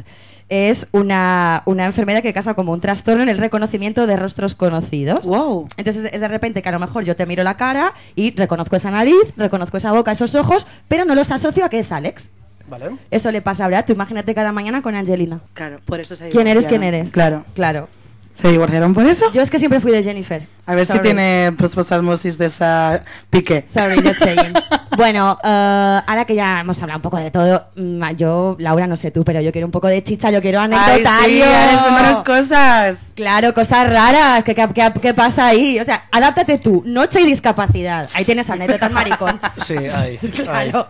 es una, una enfermedad que causa como un trastorno en el reconocimiento de rostros conocidos. Wow. Entonces es de repente que a lo mejor yo te miro la cara y reconozco esa nariz, reconozco esa boca, esos ojos, pero no los asocio a que es Alex. ¿vale? Eso le pasa a Brad. Tú imagínate cada mañana con Angelina. Claro, por eso se ¿Quién eres? ¿Quién eres? Claro. Claro. ¿Se divorciaron por eso? Yo es que siempre fui de Jennifer. A ver si Sorry. tiene prososmosis de esa pique. Sorry, just saying. Bueno, eh, ahora que ya hemos hablado un poco de todo, mm, yo, Laura, no sé tú, pero yo quiero un poco de chicha, yo quiero Ay, anecdotario. sí, Alex, cuéntanos cosas. Claro, cosas raras. ¿Qué, qué, qué- qué pasa ahí? O sea, adáptate tú. Noche y discapacidad. Ahí tienes anécdotas, maricón. Sí, hay. hay.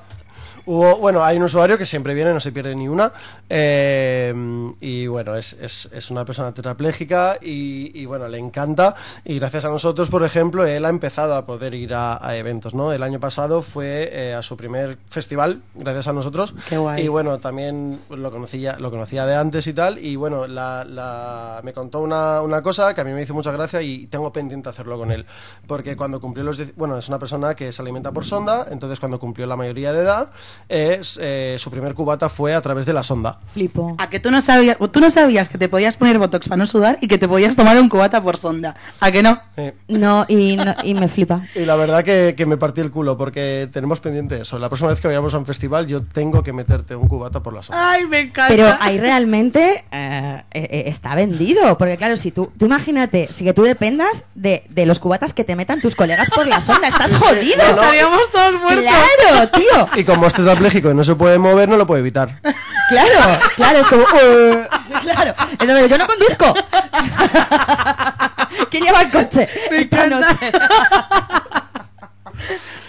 Hubo, bueno, hay un usuario que siempre viene, no se pierde ni una. eh, y bueno, es, es- es una persona tetrapléjica y, y, bueno, le encanta. Y gracias a nosotros, por ejemplo, él ha empezado a poder ir a, a eventos, ¿no? El año pasado fue eh, a su primer festival, gracias a nosotros. Qué guay. Y bueno, también lo conocía, lo conocía de antes y tal. Y bueno, la, la- me contó una, una cosa que a mí me hizo mucha gracia y tengo pendiente hacerlo con él. Porque cuando cumplió los... Bueno, es una persona que se alimenta por sonda, entonces cuando cumplió la mayoría de edad, es, eh, su primer cubata fue a través de la sonda. Flipo. A que tú no sabías, tú no sabías que te podías poner botox para no sudar y que te podías tomar un cubata por sonda. ¿A que no? No, y, no- y me flipa. y la verdad que, que me partí el culo porque tenemos pendiente eso. La próxima vez que vayamos a un festival yo tengo que meterte un cubata por la sonda. Ay, me encanta. Pero ahí realmente eh, eh, está vendido. Porque claro, si tú, tú imagínate, si que tú dependas de, de los cubatas que te metan tus colegas por la sonda, estás jodido. No, no. Estaríamos todos muertos. Claro, tío. Y como es tetrapléjico y no se puede mover, no lo puede evitar. Claro, claro, es como. "Uh". claro, entonces yo no conduzco. ¿Quién lleva el coche? Esta noche.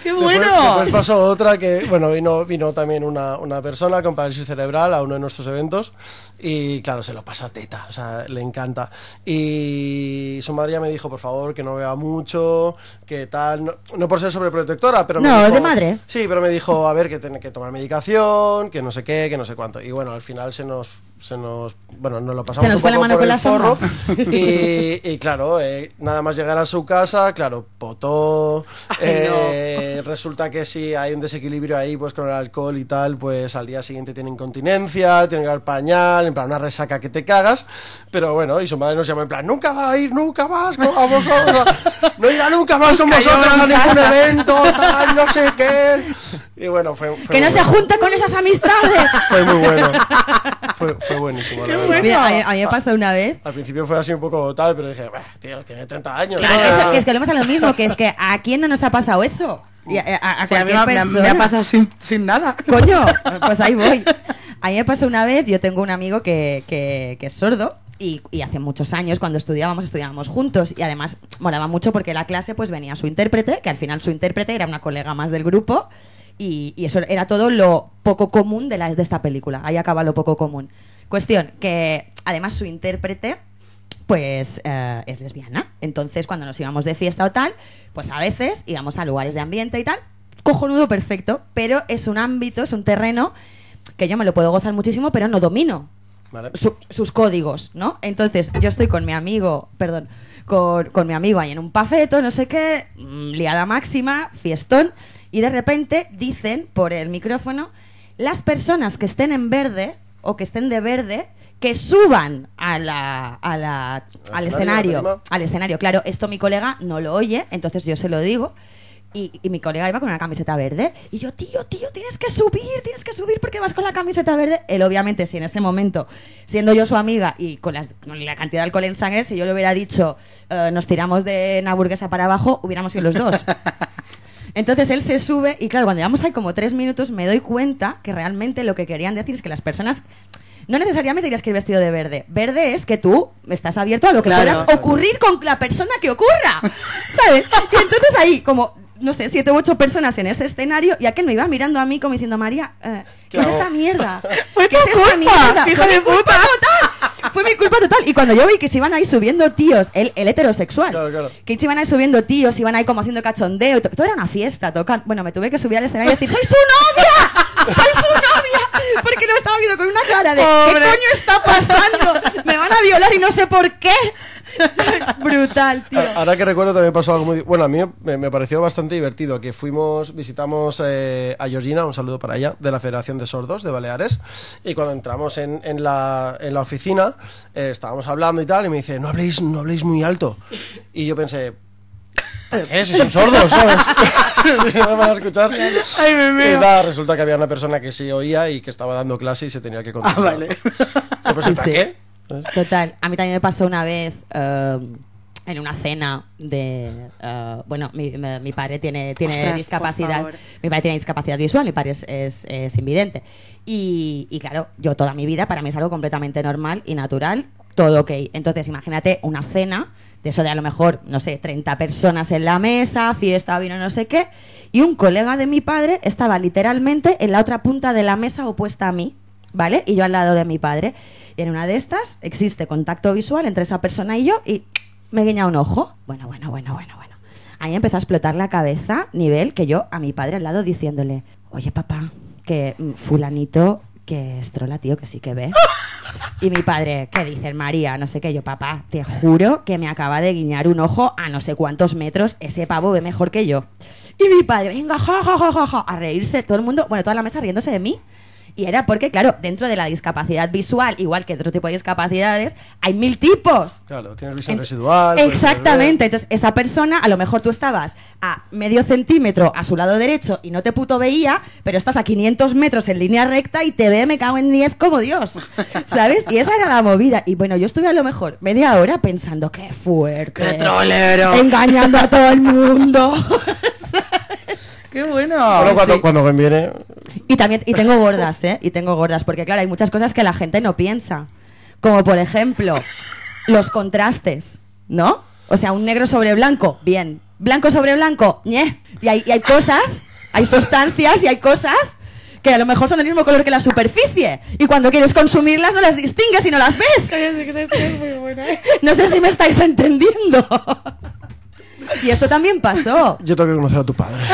¡Qué Después- bueno! Después pasó otra que, bueno, vino, vino también una, una persona con parálisis cerebral a uno de nuestros eventos y, claro, se lo pasa teta, o sea, le encanta. Y su madre ya me dijo, por favor, que no beba mucho, que tal, no, no por ser sobreprotectora, pero me No, dijo- de madre. Sí, pero me dijo, a ver, que tiene que tomar medicación, que no sé qué, que no sé cuánto. Y bueno, al final se nos, se nos, bueno, nos lo pasamos Se nos un fue la poco mano por con el la sonda. Y, y claro, eh, nada más llegar a su casa, claro, potó. Ay, eh, Resulta que si hay un desequilibrio ahí, pues con el alcohol y tal, pues al día siguiente tiene incontinencia, tiene que dar pañal, en plan una resaca que te cagas. Pero bueno, y su madre nos llama en plan, nunca va a ir, nunca más con a vosotros, no irá nunca más con vosotros a ningún evento, tal, no sé qué. Y bueno, fue, fue Que no se junta con esas amistades. Fue muy bueno. Fue, fue buenísimo, la verdad. Mira, a, mí- a mí me pasó una vez. Al principio fue así un poco tal, pero dije, "Bah, tío, tiene 30 años. Claro, ¿no?". que, eso- que es que volvemos a lo mismo, que es que a quién no nos ha pasado eso. Y a, a- a Sí, a mí cualquier me, ha- persona. me ha pasado sin, sin nada. Coño, pues ahí voy. A mí me pasó una vez, yo tengo un amigo que, que- que es sordo y, y hace muchos años cuando estudiábamos, estudiábamos juntos y además molaba mucho porque la clase pues venía su intérprete, que al final su intérprete era una colega más del grupo y, y eso era todo lo poco común de, la, de esta película. Ahí acaba lo poco común. Cuestión que además su intérprete pues eh, es lesbiana. Entonces, cuando nos íbamos de fiesta o tal, pues a veces íbamos a lugares de ambiente y tal, cojonudo perfecto, pero es un ámbito, es un terreno que yo me lo puedo gozar muchísimo, pero no domino Vale. su- sus códigos, ¿no? Entonces, yo estoy con mi amigo, perdón, con, con mi amigo ahí en un pafeto, no sé qué, mm, liada máxima, fiestón, y de repente dicen por el micrófono, las personas que estén en verde o que estén de verde, que suban a la, a la- al escenario. Al escenario, claro, esto mi colega no lo oye, entonces yo se lo digo. Y, y mi colega iba con una camiseta verde. Y yo, tío, tío, tienes que subir, tienes que subir porque vas con la camiseta verde. Él, obviamente, si en ese momento, siendo yo su amiga y con, las- con la cantidad de alcohol en sangre, si yo le hubiera dicho, eh, nos tiramos de una burguesa para abajo, hubiéramos ido los dos. Entonces él se sube y claro, cuando llevamos ahí como tres minutos me doy cuenta que realmente lo que querían decir es que las personas no necesariamente tienes que ir vestido de verde. Verde es que tú estás abierto a lo que Claro. pueda ocurrir con la persona que ocurra. ¿Sabes? Y entonces ahí como no sé, siete u ocho personas en ese escenario y aquel me iba mirando a mí como diciendo, María, eh, ¿qué, ¿Qué es esta mierda? ¿Qué es esta culpa, mierda? Fue de total. Fue mi culpa total. Y cuando yo vi que se iban ahí subiendo tíos, el, el heterosexual, Claro, claro. que se iban ahí subiendo tíos, iban ahí como haciendo cachondeo, y to- todo era una fiesta, tocando. Bueno, me tuve que subir al escenario y decir, ¡soy su novia! ¡Soy su novia! Porque lo estaba viendo con una cara de, ¿qué coño está pasando? Me van a violar y no sé por qué. Brutal, tío. Ahora que recuerdo también pasó algo muy... Bueno, a mí me, me pareció bastante divertido que fuimos, visitamos eh, a Georgina, un saludo para ella, de la Federación de Sordos de Baleares, y cuando entramos en, en la, en la oficina, eh, estábamos hablando y tal, y me dice, no habléis, no habléis muy alto. Y yo pensé, ¿para qué? Si son sordos, ¿sabes? Si no me van a escuchar. Ay, me Y nada, resulta que había una persona que sí oía y que estaba dando clase y se tenía que contar. Ah, vale. Sí, ¿para sí. Total. A mí también me pasó una vez eh, en una cena de... eh, bueno, mi, mi- mi padre tiene, tiene Ostras, por discapacidad. favor. Mi padre tiene discapacidad visual, mi padre es, es, es invidente. Y, y claro, yo toda mi vida para mí es algo completamente normal y natural, todo ok. Entonces, imagínate una cena de eso de a lo mejor, no sé, 30 personas en la mesa, fiesta, vino, no sé qué. Y un colega de mi padre estaba literalmente en la otra punta de la mesa opuesta a mí, ¿vale? Y yo al lado de mi padre. Y en una de estas existe contacto visual entre esa persona y yo y me guiña un ojo. Bueno, bueno, bueno, bueno, bueno. Ahí empezó a explotar la cabeza, nivel que yo a mi padre al lado diciéndole, oye papá, que mm, fulanito que es trola, tío, que sí que ve. Y mi padre, ¿qué dices, María? No sé qué, yo, papá, te juro que me acaba de guiñar un ojo a no sé cuántos metros, ese pavo ve mejor que yo. Y mi padre, venga, ja, ja, ja, ja, ja, a reírse, todo el mundo, bueno, toda la mesa riéndose de mí. Y era porque, claro, dentro de la discapacidad visual, igual que otro tipo de discapacidades, hay mil tipos. Claro, tienes visión residual. Exactamente. Entonces, esa persona, a lo mejor tú estabas a medio centímetro a su lado derecho y no te puto veía, pero estás a 500 metros en línea recta y te ve, me cago en 10 como Dios. ¿Sabes? Y esa era la movida. Y bueno, yo estuve a lo mejor media hora pensando, qué fuerte. ¡Qué trolero! Engañando a todo el mundo. ¡Qué bueno! Bueno, cuando, sí. cuando me viene, Y también y tengo gordas, ¿eh? Y tengo gordas, porque claro, hay muchas cosas que la gente no piensa. Como por ejemplo, los contrastes, ¿no? O sea, un negro sobre blanco, bien. Blanco sobre blanco, ñe. Y hay, y hay cosas, hay sustancias y hay cosas que a lo mejor son del mismo color que la superficie. Y cuando quieres consumirlas no las distingues y no las ves. No sé si me estáis entendiendo. Y esto también pasó. yo tengo que conocer a tu padre.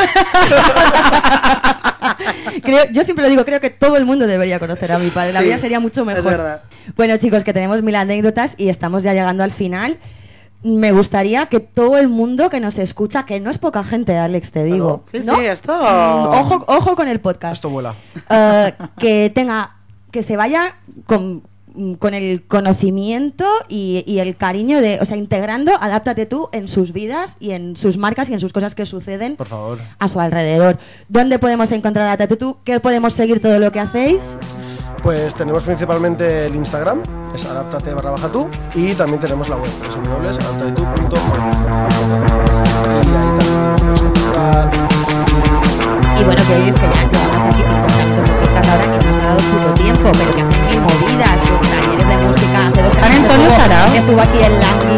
Creo- yo siempre lo digo, creo que todo el mundo debería conocer a mi padre. La Sí, vida sería mucho es mejor. verdad. Bueno, chicos, que tenemos mil anécdotas y estamos ya llegando al final. Me gustaría que todo el mundo que nos escucha, que no es poca gente, Alex, te digo. Sí, ¿no? sí, esto... Mm, Ojo, ojo con el podcast. Esto vuela. Eh, que tenga, que se vaya con, con el conocimiento y, y el cariño de, o sea, integrando, adáptate tú en sus vidas y en sus marcas y en sus cosas que suceden Por favor. a su alrededor. ¿Dónde podemos encontrar a Tú? ¿Qué podemos seguir todo lo que hacéis? Pues tenemos principalmente el Instagram, es adaptate barra baja tú, y también tenemos la web, www.adaptatetu.org. Y bueno, que hoy es que ya llevamos aquí 50 minutos de podcast ahora que nos ha dado tiempo, pero que mil movidas, con talleres de música hace dos años. en Antonio estuvo- Sarao. Estuvo aquí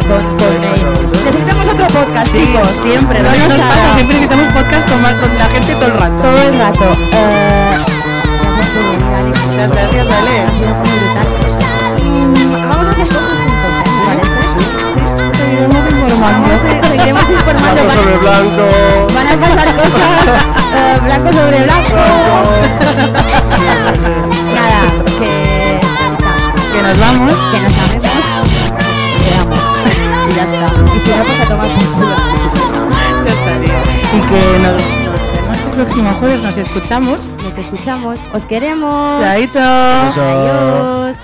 con, con el- Necesitamos otro podcast, Sí, chicos. siempre. No No nos pasa, siempre necesitamos podcast con, con la gente todo el rato. Todo el rato. Eh, gracias por venir, Alex. Muchas gracias, Alex. Ha sido muy brutal. Informando. Vamos a- seguiremos informando. Blanco sobre blanco. Van a pasar cosas eh, blanco sobre blanco. Nada, que, Que nos vamos. que nos amemos. Y ya está. Y si no, pues a tomar por culo. Ya estaría. Y que nos, nos vemos el próximo jueves, nos escuchamos. Nos escuchamos. Os queremos. Chaito. Adiós.